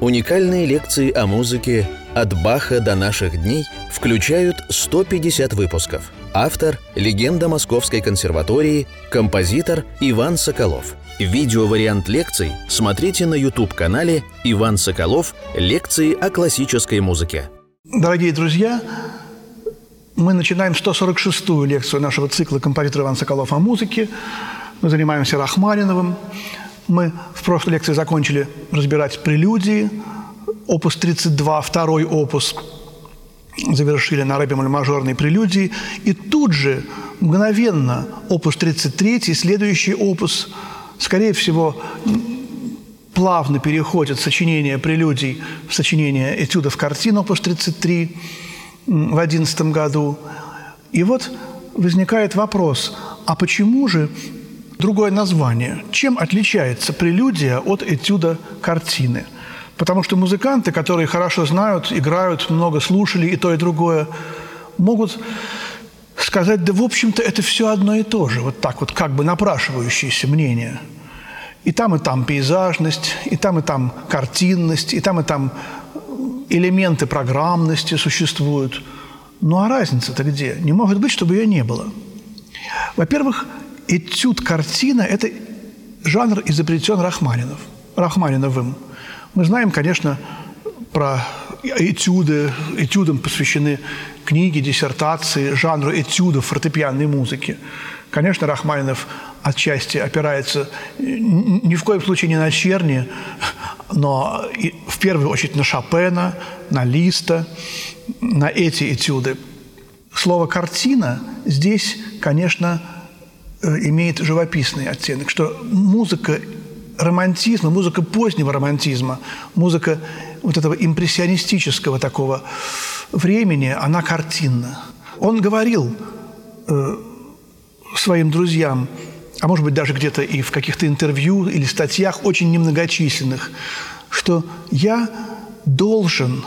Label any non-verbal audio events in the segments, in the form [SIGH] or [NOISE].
Уникальные лекции о музыке «От Баха до наших дней» включают 150 выпусков. Автор – легенда Московской консерватории, композитор Иван Соколов. Видеовариант лекций смотрите на YouTube-канале «Иван Соколов. Лекции о классической музыке». Дорогие друзья, мы начинаем 146-ю лекцию нашего цикла «Композитор Иван Соколов о музыке». Мы занимаемся Рахманиновым. Мы в прошлой лекции закончили разбирать прелюдии, опус 32, второй опус, завершили на рэбе мажорной прелюдии. И тут же, мгновенно, опус 33, следующий опус, скорее всего, плавно переходит сочинение прелюдий в сочинение этюдов картин опус 33 в 2011 году. И вот возникает вопрос, а почему же другое название. Чем отличается прелюдия от этюда картины? Потому что музыканты, которые хорошо знают, играют, много слушали и то, и другое, могут сказать, да, в общем-то, это все одно и то же, вот так вот, как бы напрашивающееся мнение. И там, и там пейзажность, и там, и там картинность, и там, и там элементы программности существуют. Ну а разница-то где? Не может быть, чтобы ее не было. Во-первых, этюд картина – это жанр изобретен Рахманинов, Рахманиновым. Мы знаем, конечно, про этюды, этюдам посвящены книги, диссертации, жанру этюдов фортепианной музыки. Конечно, Рахманинов отчасти опирается ни в коем случае не на Черни, но в первую очередь на Шопена, на Листа, на эти этюды. Слово «картина» здесь, конечно, имеет живописный оттенок, что музыка романтизма, музыка позднего романтизма, музыка вот этого импрессионистического такого времени, она картинна. Он говорил э, своим друзьям, а может быть даже где-то и в каких-то интервью или статьях очень немногочисленных, что я должен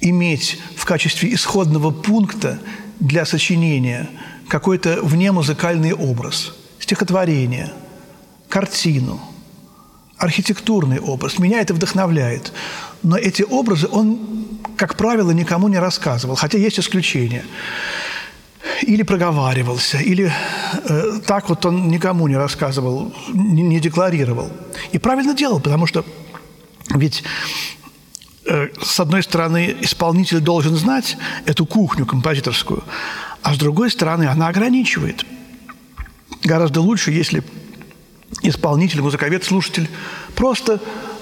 иметь в качестве исходного пункта для сочинения – какой-то внемузыкальный образ, стихотворение, картину, архитектурный образ. Меня это вдохновляет. Но эти образы он, как правило, никому не рассказывал, хотя есть исключения. Или проговаривался, или э, так вот он никому не рассказывал, не, не декларировал. И правильно делал, потому что ведь э, с одной стороны, исполнитель должен знать эту кухню композиторскую, а с другой стороны, она ограничивает. Гораздо лучше, если исполнитель, музыковед, слушатель просто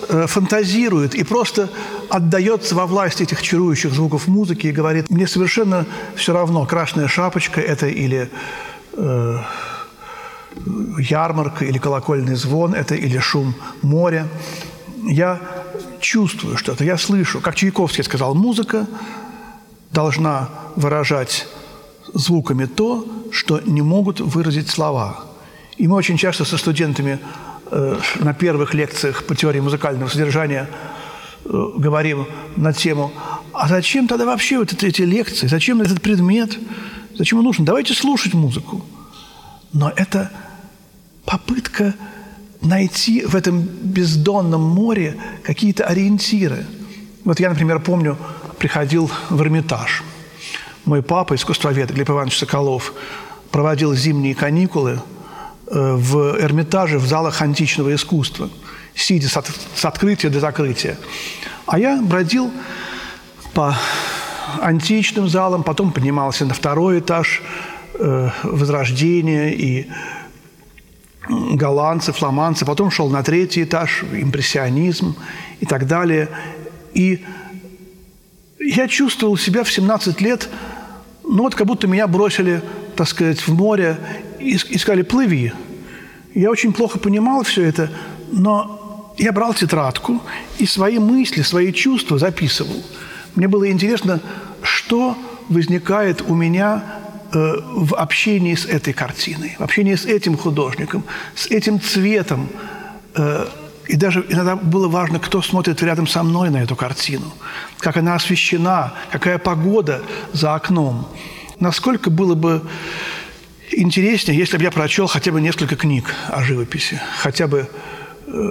э, фантазирует и просто отдается во власть этих чарующих звуков музыки и говорит, мне совершенно все равно, красная шапочка это или э, ярмарка, или колокольный звон, это или шум моря. Я чувствую что-то, я слышу. Как Чайковский сказал, музыка должна выражать звуками то, что не могут выразить слова. И мы очень часто со студентами э, на первых лекциях по теории музыкального содержания э, говорим на тему, а зачем тогда вообще вот эти, эти лекции, зачем этот предмет, зачем он нужен? Давайте слушать музыку. Но это попытка найти в этом бездонном море какие-то ориентиры. Вот я, например, помню, приходил в Эрмитаж – мой папа, искусствовед Глеб Иванович Соколов, проводил зимние каникулы э, в Эрмитаже, в залах античного искусства, сидя с, от, с открытия до закрытия. А я бродил по античным залам, потом поднимался на второй этаж э, Возрождения и голландцы, фламандцы, потом шел на третий этаж, импрессионизм и так далее. И я чувствовал себя в 17 лет ну вот как будто меня бросили, так сказать, в море и, и сказали «плыви». Я очень плохо понимал все это, но я брал тетрадку и свои мысли, свои чувства записывал. Мне было интересно, что возникает у меня э, в общении с этой картиной, в общении с этим художником, с этим цветом. Э, и даже иногда было важно, кто смотрит рядом со мной на эту картину, как она освещена, какая погода за окном. Насколько было бы интереснее, если бы я прочел хотя бы несколько книг о живописи, хотя бы э,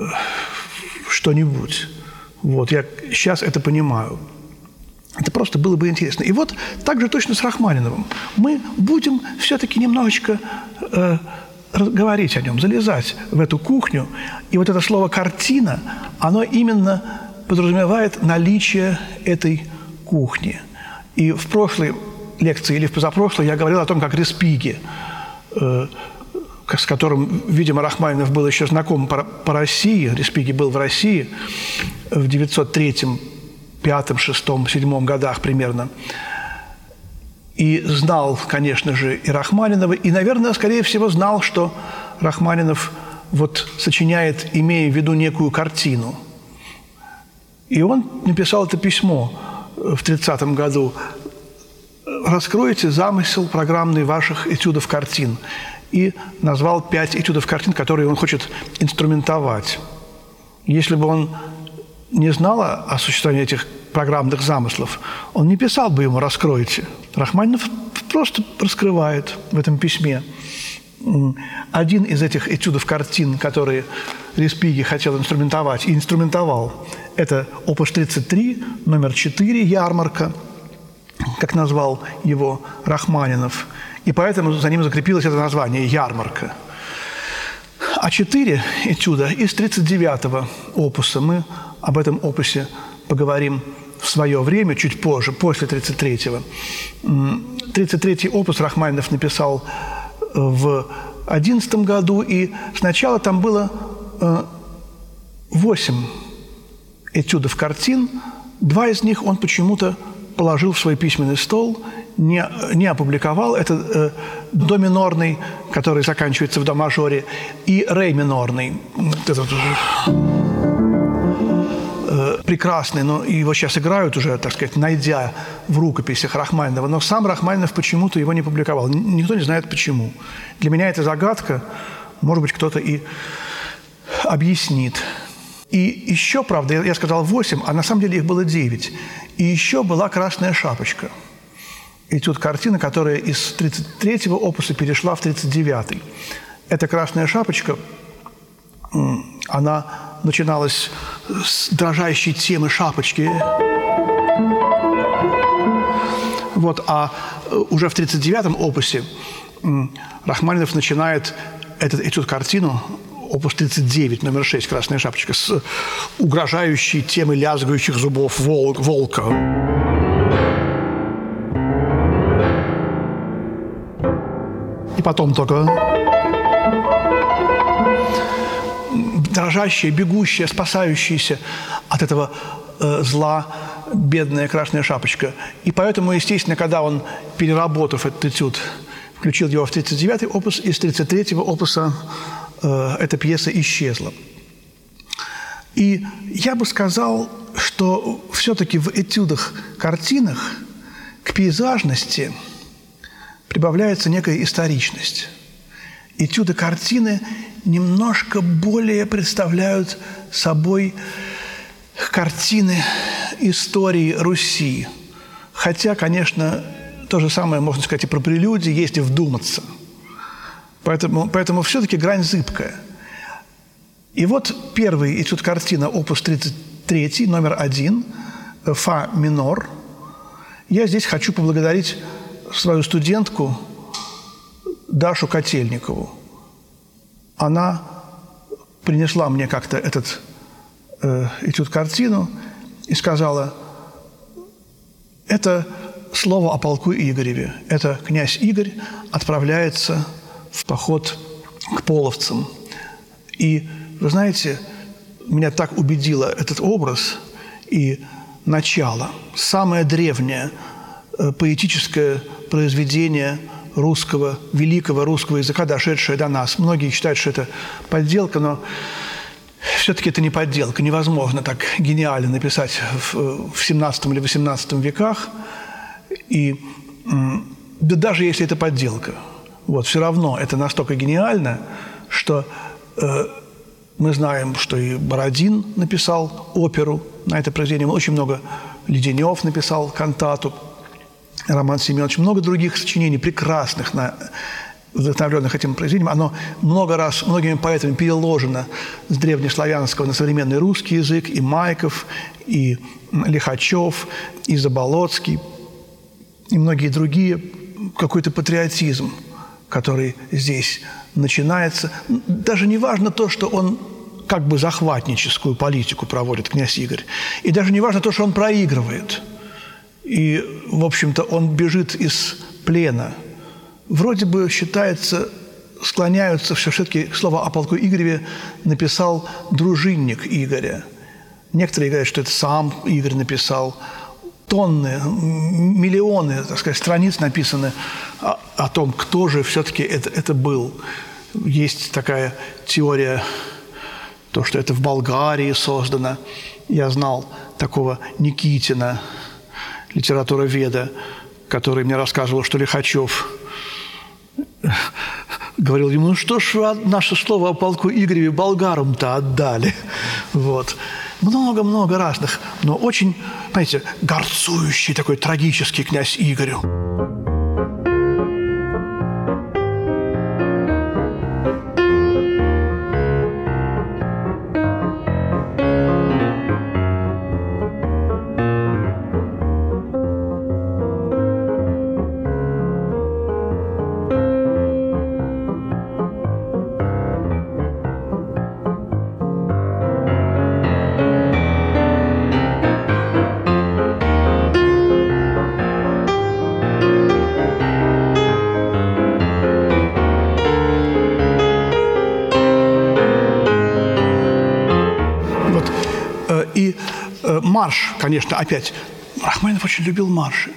что-нибудь. Вот, я сейчас это понимаю. Это просто было бы интересно. И вот так же точно с Рахманиновым. Мы будем все-таки немножечко э, говорить о нем, залезать в эту кухню. И вот это слово «картина», оно именно подразумевает наличие этой кухни. И в прошлой лекции или в позапрошлой я говорил о том, как Респиги, э, с которым, видимо, Рахманинов был еще знаком по, по России, Респиги был в России в 903 пятом, шестом, седьмом годах примерно. И знал, конечно же, и Рахманинова, и, наверное, скорее всего, знал, что Рахманинов вот сочиняет, имея в виду некую картину. И он написал это письмо в 30 году. «Раскройте замысел программный ваших этюдов картин». И назвал пять этюдов картин, которые он хочет инструментовать. Если бы он не знала о существовании этих программных замыслов, он не писал бы ему «раскройте». Рахманинов просто раскрывает в этом письме. Один из этих этюдов картин, которые Респиги хотел инструментовать и инструментовал, это опус 33, номер 4, «Ярмарка», как назвал его Рахманинов. И поэтому за ним закрепилось это название «Ярмарка». А четыре этюда из 39-го опуса мы об этом опусе поговорим в свое время, чуть позже, после 33-го. 33-й опус Рахманинов написал э, в 11 году, и сначала там было 8 э, этюдов картин, два из них он почему-то положил в свой письменный стол, не, не опубликовал. Это э, до минорный, который заканчивается в до мажоре, и ре минорный. Прекрасный, но его сейчас играют уже, так сказать, найдя в рукописях Рахманинова, но сам Рахманинов почему-то его не публиковал. Никто не знает почему. Для меня это загадка, может быть, кто-то и объяснит. И еще, правда, я сказал 8, а на самом деле их было 9. И еще была «Красная шапочка». И тут картина, которая из 33-го опуса перешла в 39-й. Эта «Красная шапочка», она начиналась с дрожащей темы шапочки. Вот, а э, уже в 1939-м опусе Рахманинов начинает этот, эту картину, опус 39, номер 6, «Красная шапочка», с угрожающей темы лязгающих зубов волк, волка. И потом только дрожащая, бегущая, спасающаяся от этого э, зла бедная красная шапочка. И поэтому, естественно, когда он, переработав этот этюд, включил его в 39-й опус, из 33-го опуса э, эта пьеса исчезла. И я бы сказал, что все-таки в этюдах, картинах к пейзажности прибавляется некая историчность. Этюды картины немножко более представляют собой картины истории Руси. Хотя, конечно, то же самое можно сказать и про прелюдии, если вдуматься. Поэтому, поэтому все-таки грань зыбкая. И вот первый этюд картина, опус 33, номер один, фа минор. Я здесь хочу поблагодарить свою студентку Дашу Котельникову она принесла мне как-то этот э, этюд картину и сказала, это слово о полку Игореве. Это князь Игорь отправляется в поход к половцам. И, вы знаете, меня так убедило этот образ и начало, самое древнее э, поэтическое произведение – русского, великого русского языка, дошедшая до нас. Многие считают, что это подделка, но все-таки это не подделка. Невозможно так гениально написать в, в 17 или 18 веках. И да даже если это подделка, вот, все равно это настолько гениально, что э, мы знаем, что и Бородин написал оперу на это произведение. Очень много Леденев написал кантату – Роман Семенович, много других сочинений прекрасных на вдохновленных этим произведением, оно много раз многими поэтами переложено с древнеславянского на современный русский язык, и Майков, и Лихачев, и Заболоцкий, и многие другие. Какой-то патриотизм, который здесь начинается. Даже не важно то, что он как бы захватническую политику проводит князь Игорь. И даже не важно то, что он проигрывает. И, в общем-то, он бежит из плена – вроде бы считается, склоняются все-таки слово о полку Игореве написал дружинник Игоря. Некоторые говорят, что это сам Игорь написал. Тонны, миллионы, так сказать, страниц написаны о, о том, кто же все-таки это, это был. Есть такая теория, то, что это в Болгарии создано. Я знал такого Никитина, литература веда, который мне рассказывал, что Лихачев – говорил ему, ну что ж вы наше слово о полку Игореве болгарам-то отдали? Вот. Много-много разных, но очень, понимаете, горцующий такой трагический князь Игорю. Конечно, опять. Рахманинов очень любил марши.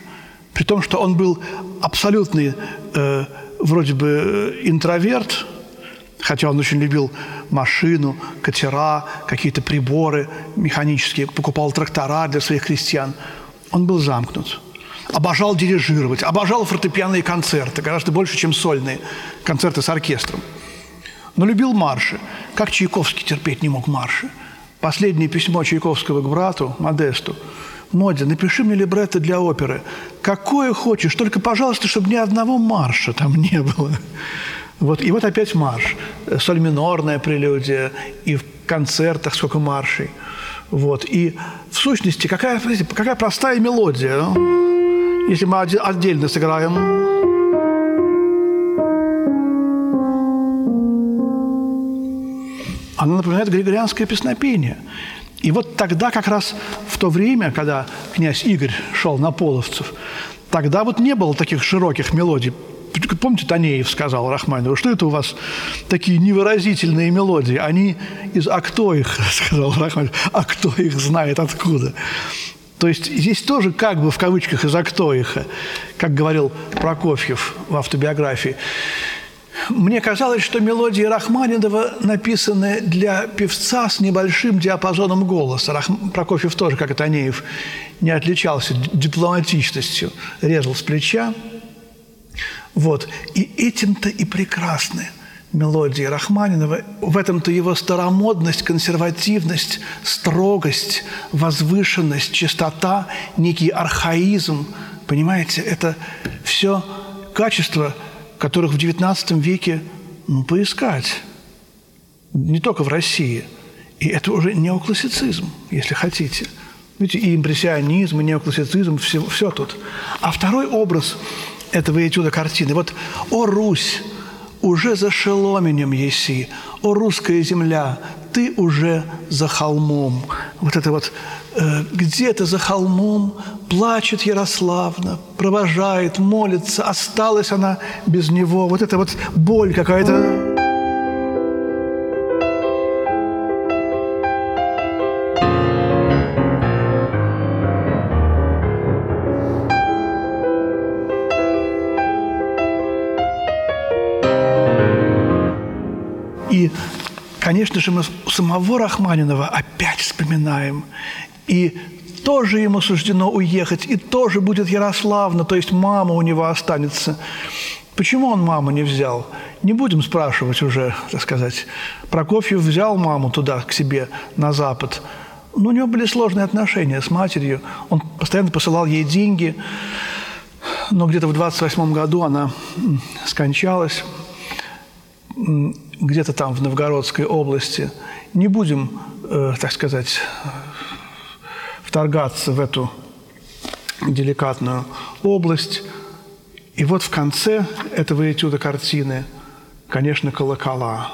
При том, что он был абсолютный э, вроде бы интроверт, хотя он очень любил машину, катера, какие-то приборы механические, покупал трактора для своих крестьян. Он был замкнут. Обожал дирижировать, обожал фортепианные концерты, гораздо больше, чем сольные концерты с оркестром. Но любил марши. Как Чайковский терпеть не мог марши – Последнее письмо Чайковского к брату, Модесту. «Модя, напиши мне либретто для оперы. Какое хочешь, только, пожалуйста, чтобы ни одного марша там не было». Вот, и вот опять марш. Соль минорная прелюдия, и в концертах сколько маршей. Вот. И в сущности, какая, какая простая мелодия. Ну? Если мы отдельно сыграем Оно напоминает григорианское песнопение. И вот тогда как раз в то время, когда князь Игорь шел на половцев, тогда вот не было таких широких мелодий. Помните, Танеев сказал Рахманову, что это у вас такие невыразительные мелодии? Они из «А кто их?» [LAUGHS] – сказал Рахманинов. «А кто их знает откуда?» То есть здесь тоже как бы в кавычках из «А кто их?» Как говорил Прокофьев в автобиографии. Мне казалось, что мелодии Рахманинова написаны для певца с небольшим диапазоном голоса. Рах... Прокофьев тоже, как и Танеев, не отличался дипломатичностью, резал с плеча. Вот. И этим-то и прекрасны мелодии Рахманинова. В этом-то его старомодность, консервативность, строгость, возвышенность, чистота, некий архаизм. Понимаете, это все качество – которых в XIX веке ну, поискать. Не только в России. И это уже неоклассицизм, если хотите. Видите, и импрессионизм, и неоклассицизм, все, все тут. А второй образ этого этюда картины. Вот «О, Русь, уже за шеломенем еси, о, русская земля, ты уже за холмом». Вот это вот э, где-то за холмом плачет Ярославна, провожает, молится, осталась она без него. Вот это вот боль какая-то. Конечно же, мы самого Рахманинова опять вспоминаем. И тоже ему суждено уехать, и тоже будет Ярославна, то есть мама у него останется. Почему он маму не взял? Не будем спрашивать уже, так сказать. Прокофьев взял маму туда, к себе, на Запад. Но у него были сложные отношения с матерью. Он постоянно посылал ей деньги. Но где-то в 28 году она скончалась. Где-то там в Новгородской области. Не будем, э, так сказать, вторгаться в эту деликатную область. И вот в конце этого этюда картины, конечно, колокола.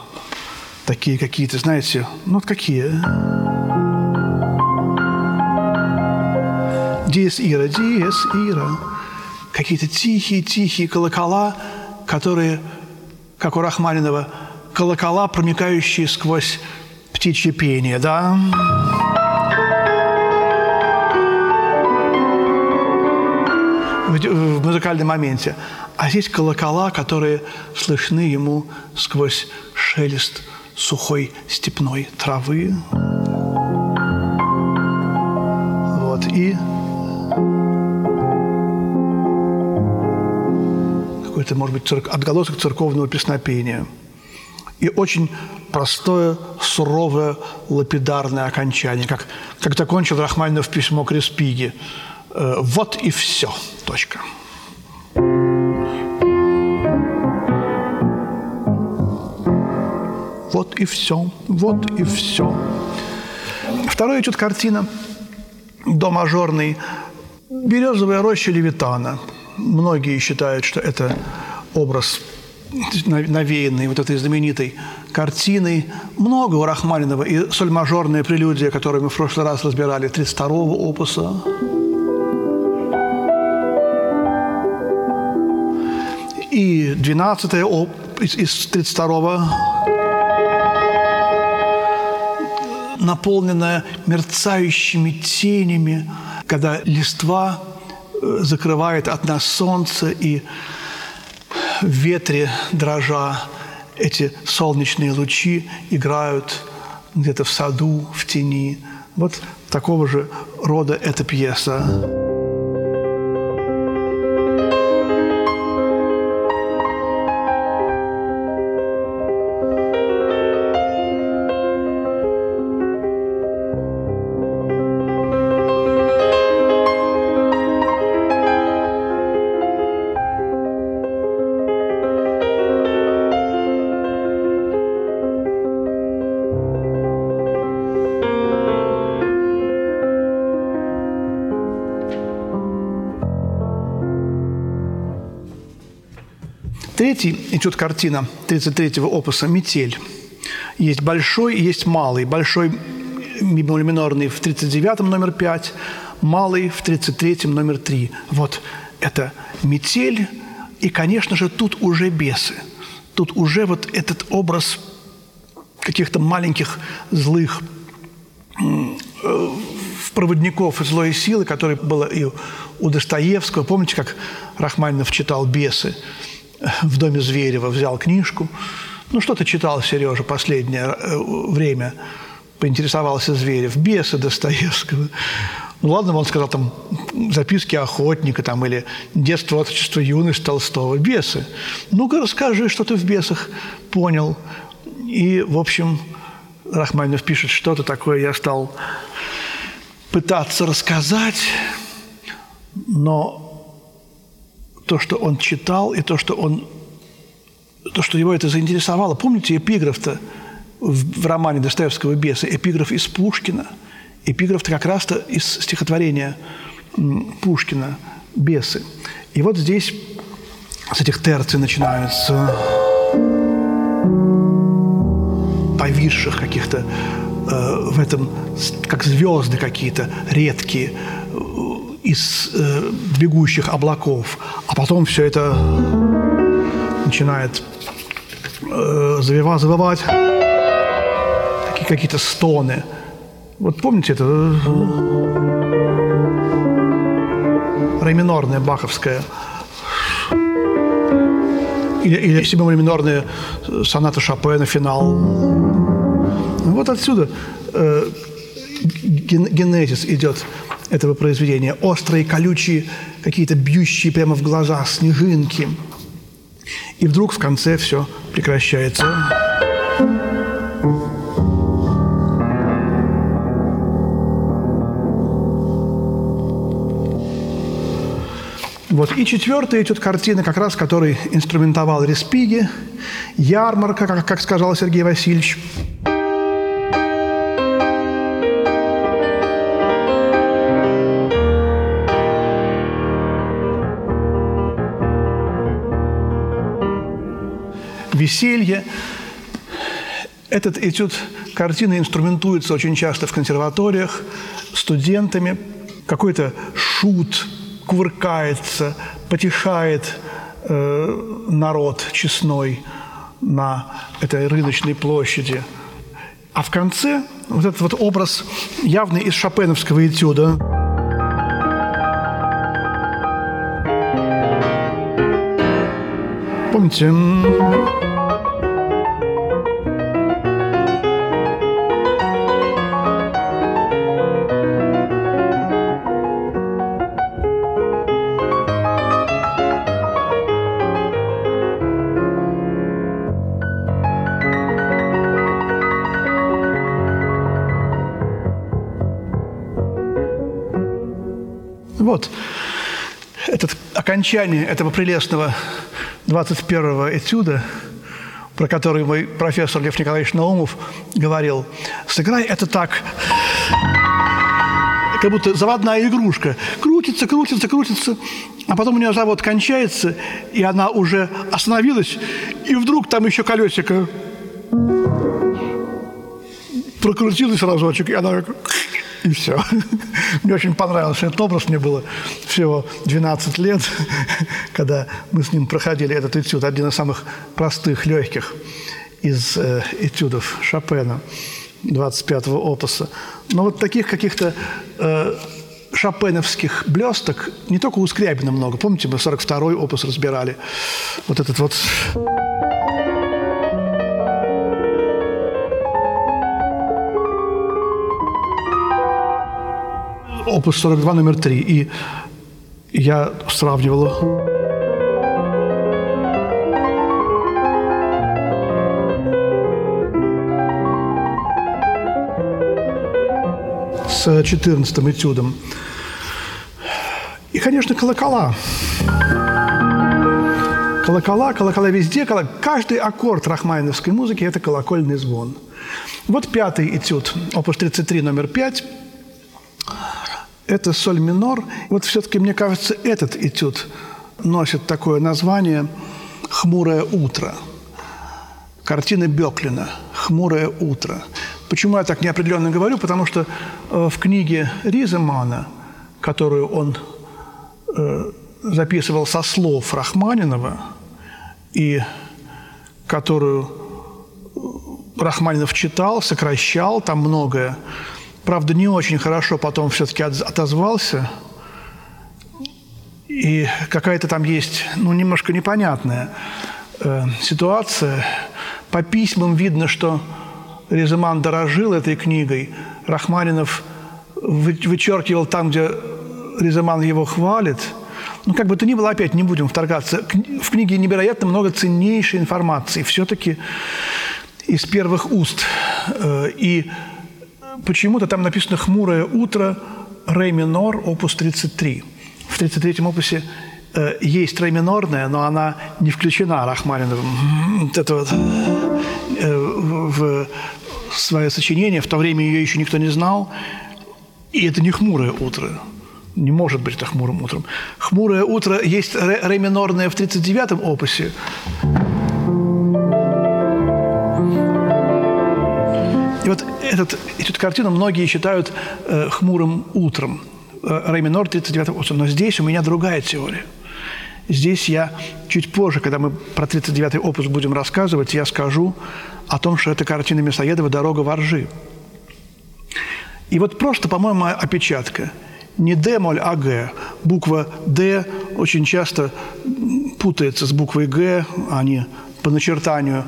Такие какие-то, знаете, ну вот какие. Диес Ира, Диес Ира. Какие-то тихие-тихие колокола, которые, как у Рахманинова, колокола, проникающие сквозь птичье пение, да? в музыкальном моменте. А здесь колокола, которые слышны ему сквозь шелест сухой степной травы. Вот, и какой-то, может быть, церк... отголосок церковного песнопения. И очень простое, суровое, лапидарное окончание, как, как закончил Рахманинов письмо к Респиге – Э, вот и все. Точка. Вот и все. Вот и все. Второе идет картина до мажорный «Березовая роща Левитана». Многие считают, что это образ навеянный вот этой знаменитой картиной. Много у Рахманинова и соль-мажорная прелюдия, которую мы в прошлый раз разбирали, 32-го опуса. И 12 из, из 32 наполненная мерцающими тенями, когда листва э, закрывает от нас солнце, и в ветре дрожа эти солнечные лучи играют где-то в саду, в тени. Вот такого же рода эта пьеса. Третий идет картина 33-го опуса «Метель». Есть большой есть малый. Большой минорный в 39-м номер 5, малый в 33-м номер 3. Вот это метель, и, конечно же, тут уже бесы. Тут уже вот этот образ каких-то маленьких злых э, проводников злой силы, который было и у Достоевского. Помните, как Рахманинов читал «Бесы»? В доме Зверева, взял книжку. Ну, что ты читал, Сережа, последнее э, время? Поинтересовался Зверев. Бесы Достоевского. Ну, ладно, он сказал там записки охотника там, или детство, отрочество, юность Толстого. Бесы. Ну-ка расскажи, что ты в бесах понял. И, в общем, Рахманинов пишет, что-то такое я стал пытаться рассказать, но то, что он читал, и то, что он то, что его это заинтересовало. Помните эпиграф-то в, в романе Достоевского «Бесы»? Эпиграф из Пушкина. Эпиграф-то как раз-то из стихотворения Пушкина «Бесы». И вот здесь с этих терций начинаются повисших каких-то э, в этом, как звезды какие-то редкие, из э, бегущих облаков, а потом все это начинает э, завивать, завывать, такие какие-то стоны. Вот помните это? Ре минорная баховская или, или семимоль минорная соната Шопена, финал. Вот отсюда э, генезис идет этого произведения. Острые, колючие, какие-то бьющие прямо в глаза снежинки. И вдруг в конце все прекращается. Вот. И четвертая этюд картины, как раз который инструментовал Респиги, ярмарка, как, как сказал Сергей Васильевич. Веселье. Этот этюд картины инструментуется очень часто в консерваториях студентами. Какой-то шут кувыркается, потешает э, народ честной на этой рыночной площади. А в конце вот этот вот образ явный из шопеновского этюда. Помните? Вот этот окончание этого прелестного 21-го этюда, про который мой профессор Лев Николаевич Наумов говорил, сыграй это так, как будто заводная игрушка. Крутится, крутится, крутится, а потом у нее завод кончается, и она уже остановилась, и вдруг там еще колесико прокрутилось разочек, и она и все. Мне очень понравился этот образ. Мне было всего 12 лет, когда мы с ним проходили этот этюд. Один из самых простых, легких из э, этюдов Шопена, 25-го опуса. Но вот таких каких-то э, шопеновских блесток не только у Скрябина много. Помните, мы 42-й опус разбирали. Вот этот вот... опус 42 номер 3. И я сравнивал с 14 этюдом. И, конечно, колокола. Колокола, колокола везде. Колок... Каждый аккорд рахмайновской музыки – это колокольный звон. Вот пятый этюд, опус 33, номер 5 – это соль минор. Вот все-таки, мне кажется, этот этюд носит такое название «Хмурое утро». Картина Беклина «Хмурое утро». Почему я так неопределенно говорю? Потому что э, в книге Риземана, которую он э, записывал со слов Рахманинова, и которую Рахманинов читал, сокращал, там многое правда, не очень хорошо потом все-таки отозвался. И какая-то там есть, ну, немножко непонятная э, ситуация. По письмам видно, что Резыман дорожил этой книгой. Рахманинов вычеркивал там, где Резыман его хвалит. Ну, как бы то ни было, опять не будем вторгаться. В книге невероятно много ценнейшей информации. Все-таки из первых уст. Э, и почему-то там написано «Хмурое утро», ре минор, опус 33. В 33-м опусе э, есть ре минорная, но она не включена Рахманиновым. Это вот, э, в свое сочинение. В то время ее еще никто не знал. И это не «Хмурое утро». Не может быть это хмурым утром. «Хмурое утро» есть ре, ре минорное в 39-м опусе. И вот этот, эту картину многие считают э, хмурым утром. Ре минор 39 опус. Но здесь у меня другая теория. Здесь я чуть позже, когда мы про 39-й опус будем рассказывать, я скажу о том, что это картина Мясоедова «Дорога воржи». И вот просто, по-моему, опечатка. Не «Д» моль, а «Г». Буква «Д» очень часто путается с буквой «Г», они по начертанию.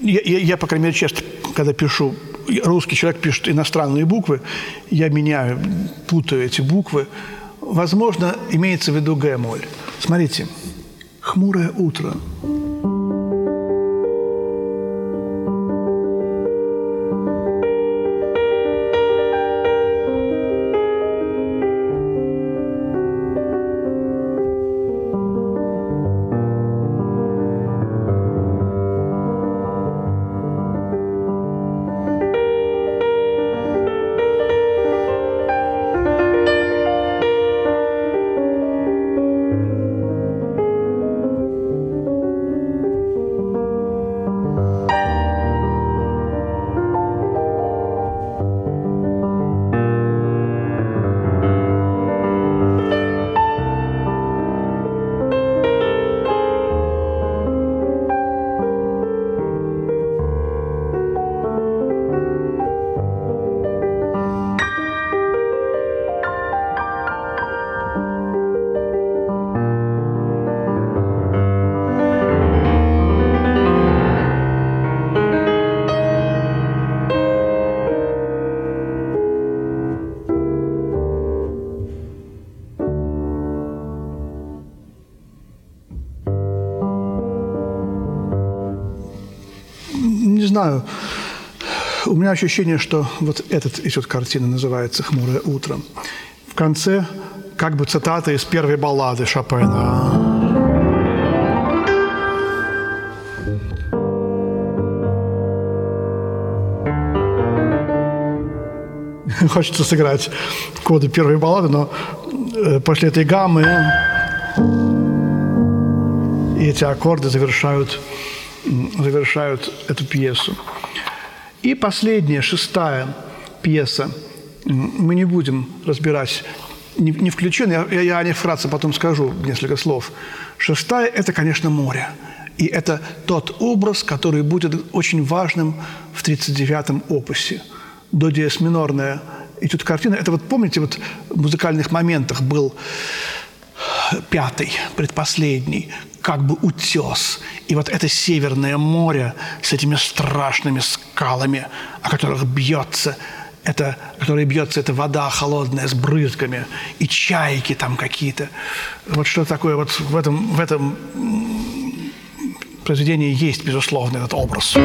Я, я, я, по крайней мере, часто когда пишу, русский человек пишет иностранные буквы, я меняю, путаю эти буквы. Возможно, имеется в виду Г-моль. Смотрите, хмурое утро. Меня ощущение, что вот этот этюд картины называется «Хмурое утро». В конце как бы цитата из первой баллады Шопена. [LAUGHS] Хочется сыграть коды первой баллады, но э, после этой гаммы и эти аккорды завершают, завершают эту пьесу. И последняя, шестая пьеса. Мы не будем разбирать, не, не включен, я, я о них вкратце потом скажу несколько слов. Шестая – это, конечно, море. И это тот образ, который будет очень важным в 39-м опусе. До диез минорная и тут картина. Это вот помните, вот в музыкальных моментах был пятый, предпоследний, как бы утес. И вот это Северное море с этими страшными скалами, о которых бьется это, которая бьется, это вода холодная с брызгами, и чайки там какие-то. Вот что такое вот в этом, в этом произведении есть, безусловно, этот образ.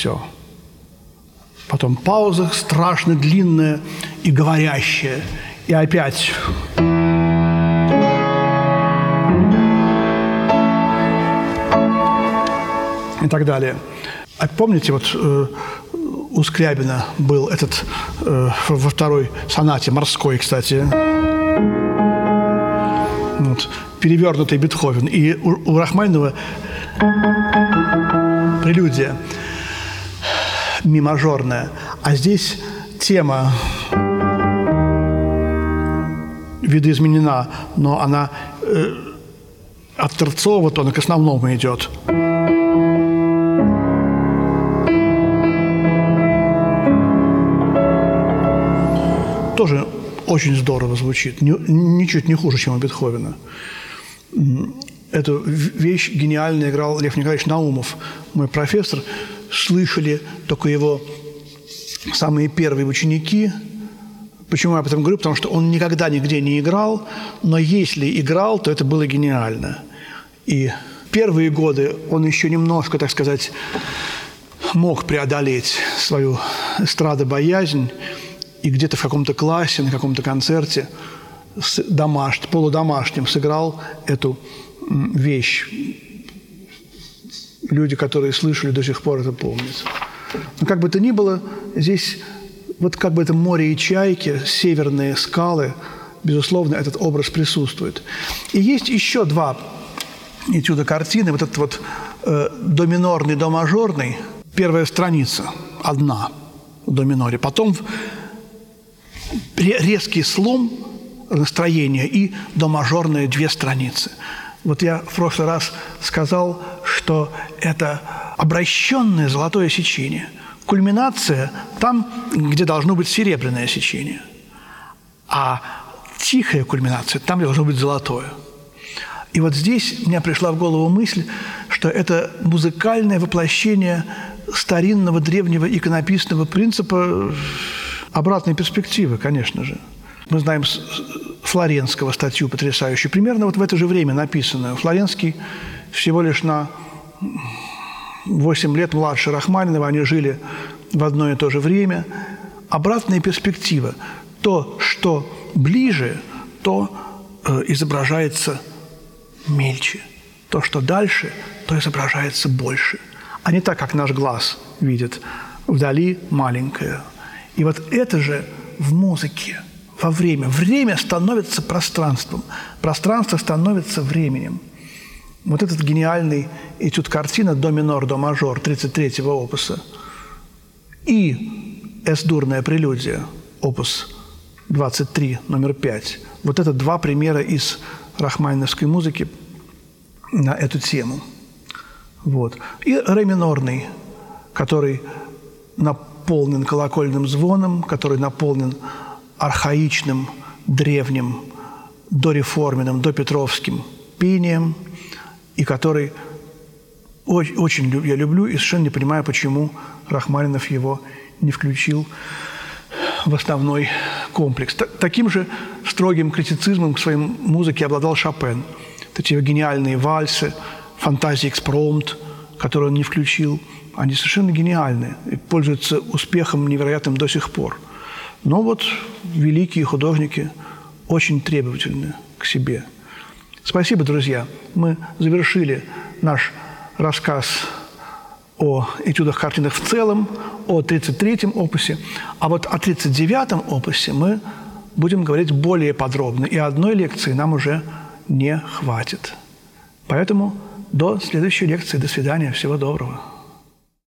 Все. Потом пауза страшно длинная и говорящая. И опять и так далее. А помните, вот э, у Скрябина был этот э, во второй сонате, морской, кстати, вот, перевернутый Бетховен. И у, у Рахманинова прелюдия мимажорная. А здесь тема видоизменена, но она э, от торцового тона к основному идет. Тоже очень здорово звучит, не, ничуть не хуже, чем у Бетховена. Эту вещь гениально играл Лев Николаевич Наумов, мой профессор – слышали только его самые первые ученики. Почему я об этом говорю? Потому что он никогда нигде не играл, но если играл, то это было гениально. И первые годы он еще немножко, так сказать, мог преодолеть свою эстрадобоязнь и где-то в каком-то классе, на каком-то концерте с домаш... полудомашним сыграл эту вещь люди, которые слышали, до сих пор это помнят. Но как бы то ни было, здесь вот как бы это море и чайки, северные скалы, безусловно, этот образ присутствует. И есть еще два этюда картины. Вот этот вот э, до минорный, до мажорный. Первая страница, одна до миноре. Потом резкий слом настроения и до мажорные две страницы. Вот я в прошлый раз сказал, что это обращенное золотое сечение. Кульминация там, где должно быть серебряное сечение. А тихая кульминация там, где должно быть золотое. И вот здесь мне пришла в голову мысль, что это музыкальное воплощение старинного древнего иконописного принципа обратной перспективы, конечно же. Мы знаем Флоренского статью потрясающую, примерно вот в это же время написанную. Флоренский всего лишь на 8 лет младше Рахманинова, они жили в одно и то же время. Обратная перспектива. То, что ближе, то э, изображается мельче. То, что дальше, то изображается больше. А не так, как наш глаз видит. Вдали маленькое. И вот это же в музыке, во время. Время становится пространством. Пространство становится временем. Вот этот гениальный этюд картина «До минор, до мажор» 33-го опуса и «Эс-дурная прелюдия» опус 23, номер 5. Вот это два примера из рахманиновской музыки, на эту тему. Вот. И ре минорный, который наполнен колокольным звоном, который наполнен архаичным, древним, дореформенным, допетровским пением, и который очень, я люблю и совершенно не понимаю, почему Рахманинов его не включил в основной комплекс. Таким же строгим критицизмом к своей музыке обладал Шопен. Эти его гениальные вальсы, фантазии экспромт, которые он не включил, они совершенно гениальны и пользуются успехом невероятным до сих пор. Но вот великие художники очень требовательны к себе. Спасибо, друзья. Мы завершили наш рассказ о этюдах-картинах в целом, о 33-м опусе. А вот о 39-м опусе мы будем говорить более подробно. И одной лекции нам уже не хватит. Поэтому до следующей лекции. До свидания. Всего доброго.